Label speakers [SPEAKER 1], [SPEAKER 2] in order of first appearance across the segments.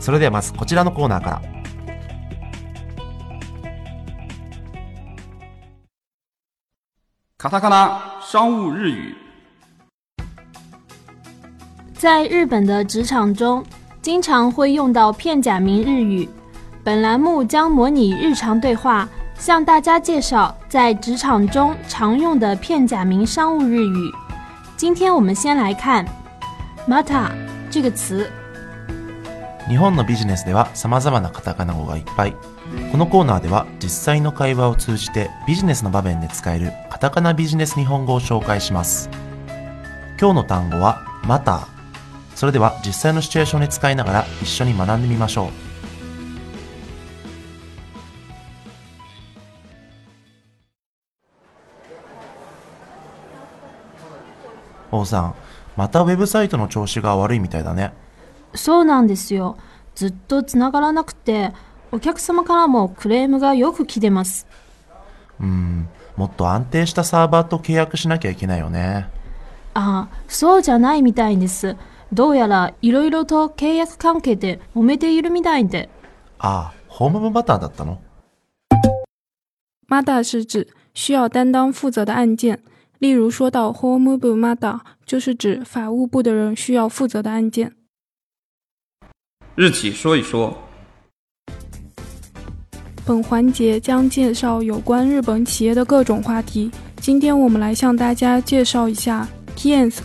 [SPEAKER 1] それではまずこちらのコーナーから。
[SPEAKER 2] 卡塔卡纳商务日语。
[SPEAKER 3] 在日本的职场中，经常会用到片假名日语。本栏目将模拟日常对话，向大家介绍在职场中常用的片假名商务日语。今天我们先来看 “mata” 这个词。
[SPEAKER 1] 日本のビジネスでは様々なカタカナ語がいっぱい。このコーナーでは実際の会話を通じてビジネスの場面で使えるカタカナビジネス日本語を紹介します。今日の単語はマター。それでは実際のシチュエーションで使いながら一緒に学んでみましょう。王さん、またウェブサイトの調子が悪いみたいだね。
[SPEAKER 3] そうなんですよ。ずっとつながらなくて、お客様からもクレームがよく来てます。
[SPEAKER 1] うん、もっと安定したサーバーと契約しなきゃいけないよね。
[SPEAKER 3] ああ、そうじゃないみたいです。どうやらいろいろと契約関係で揉めているみたいで。
[SPEAKER 1] ああ、ホーム部バターだったの
[SPEAKER 4] ？MADA 是指需要担当负责的案件，例如说到 Home 部 MADA，就是指法务部的人需要负责的案件。
[SPEAKER 2] 日企说一说。
[SPEAKER 4] 本环节将介绍有关日本企业的各种话題。今天我们来向大家介绍一下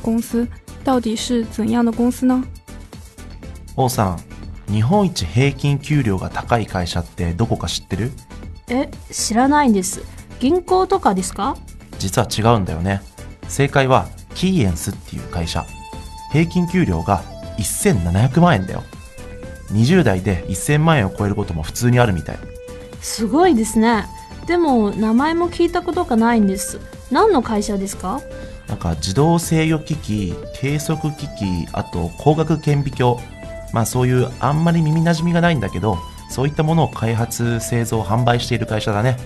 [SPEAKER 4] 公司到底是怎样的公司呢？
[SPEAKER 1] 王さん、日本一平均給料が高い会社ってどこか知ってる？
[SPEAKER 3] え、知らないんです。銀行とかですか？
[SPEAKER 1] 実は違うんだよね。正解はキーエンスっていう会社。平均給料が1700万円だよ。20代で1000万円を超えることも普通にあるみたい。
[SPEAKER 3] すごいですね。でも名前も聞いたことがないんです。何の会社ですか？
[SPEAKER 1] なんか自動制御機器、計測機器、あと光学顕微鏡。まあそういうあんまり耳馴染みがないんだけど、そういったものを開発、製造、販売している会社だね。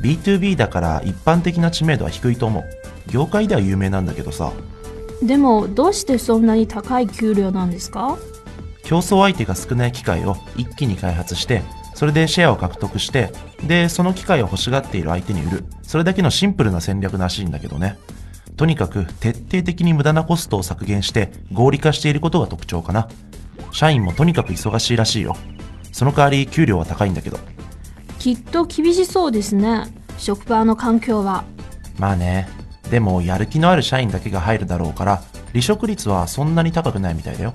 [SPEAKER 1] B2B だから一般的な知名度は低いと思う。業界では有名なんだけどさ、
[SPEAKER 3] でもどうしてそんなに高い給料なんですか？
[SPEAKER 1] 競争相手が少ない機械を一気に開発して、それでシェアを獲得して、で、その機械を欲しがっている相手に売る。それだけのシンプルな戦略らしいんだけどね。とにかく徹底的に無駄なコストを削減して合理化していることが特徴かな。社員もとにかく忙しいらしいよ。その代わり給料は高いんだけど。
[SPEAKER 3] きっと厳しそうですね。職場の環境は。
[SPEAKER 1] まあね。でもやる気のある社員だけが入るだろうから、離職率はそんなに高くないみたいだよ。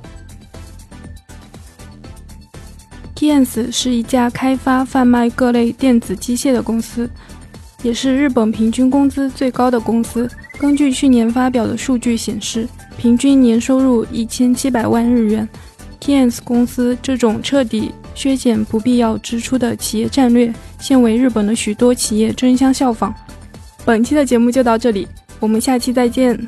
[SPEAKER 4] Kans 是一家开发、贩卖各类电子机械的公司，也是日本平均工资最高的公司。根据去年发表的数据显示，平均年收入一千七百万日元。Kans 公司这种彻底削减不必要支出的企业战略，现为日本的许多企业争相效仿。本期的节目就到这里，我们下期再见。